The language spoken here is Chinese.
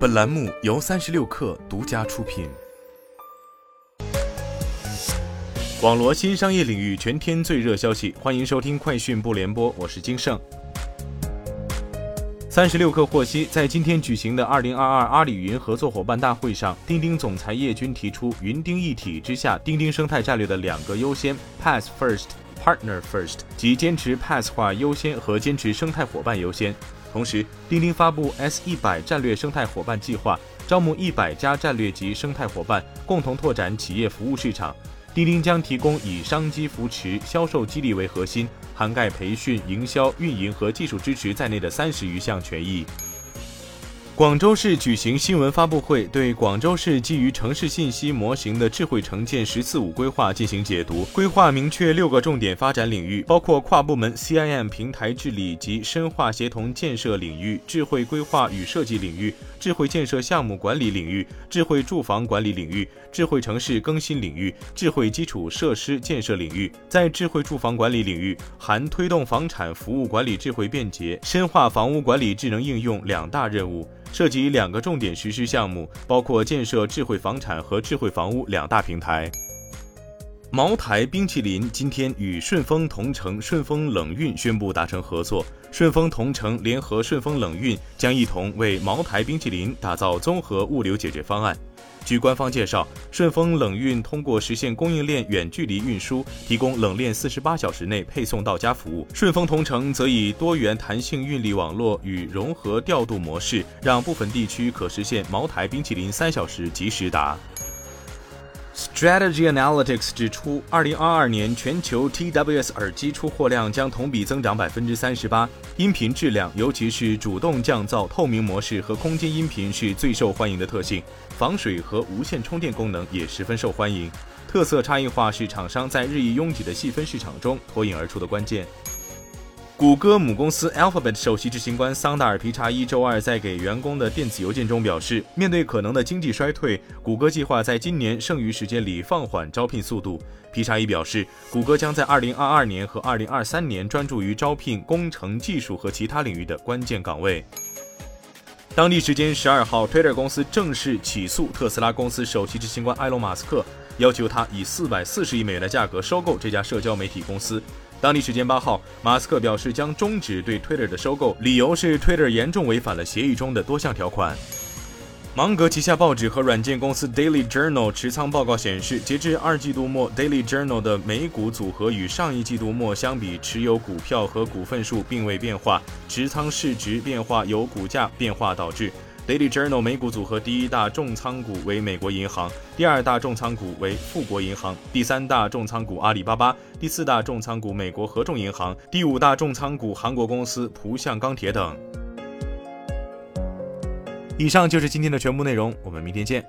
本栏目由三十六氪独家出品。网罗新商业领域全天最热消息，欢迎收听快讯不联播，我是金盛。三十六氪获悉，在今天举行的二零二二阿里云合作伙伴大会上，钉钉总裁叶军提出云钉一体之下钉钉生态战略的两个优先：Pass First、Partner First，即坚持 Pass 化优先和坚持生态伙伴优先。同时，钉钉发布 S 一百战略生态伙伴计划，招募一百家战略级生态伙伴，共同拓展企业服务市场。钉钉将提供以商机扶持、销售激励为核心，涵盖培训、营销、运营和技术支持在内的三十余项权益。广州市举行新闻发布会，对广州市基于城市信息模型的智慧城建“十四五”规划进行解读。规划明确六个重点发展领域，包括跨部门 CIM 平台治理及深化协同建设领域、智慧规划与设计领域、智慧建设项目管理领域、智慧住房管理领域、智慧城市更新领域、智慧基础设施建设领域。在智慧住房管理领域，含推动房产服务管理智慧便捷、深化房屋管理智能应用两大任务。涉及两个重点实施项目，包括建设智慧房产和智慧房屋两大平台。茅台冰淇淋今天与顺丰同城顺丰冷运宣布达成合作，顺丰同城联合顺丰冷运将一同为茅台冰淇淋打造综合物流解决方案。据官方介绍，顺丰冷运通过实现供应链远距离运输，提供冷链四十八小时内配送到家服务；顺丰同城则以多元弹性运力网络与融合调度模式，让部分地区可实现茅台冰淇淋三小时即时达。Strategy Analytics 指出，二零二二年全球 TWS 耳机出货量将同比增长百分之三十八。音频质量，尤其是主动降噪、透明模式和空间音频是最受欢迎的特性。防水和无线充电功能也十分受欢迎。特色差异化是厂商在日益拥挤的细分市场中脱颖而出的关键。谷歌母公司 Alphabet 首席执行官桑达尔皮查伊周二在给员工的电子邮件中表示，面对可能的经济衰退，谷歌计划在今年剩余时间里放缓招聘速度。皮查伊表示，谷歌将在2022年和2023年专注于招聘工程、技术和其他领域的关键岗位。当地时间十二号，Twitter 公司正式起诉特斯拉公司首席执行官埃隆·马斯克，要求他以四百四十亿美元的价格收购这家社交媒体公司。当地时间八号，马斯克表示将终止对 Twitter 的收购，理由是 Twitter 严重违反了协议中的多项条款。芒格旗下报纸和软件公司 Daily Journal 持仓报告显示，截至二季度末，Daily Journal 的每股组合与上一季度末相比，持有股票和股份数并未变化，持仓市值变化由股价变化导致。Daily Journal 美股组合第一大重仓股为美国银行，第二大重仓股为富国银行，第三大重仓股阿里巴巴，第四大重仓股美国合众银行，第五大重仓股韩国公司浦项钢铁等。以上就是今天的全部内容，我们明天见。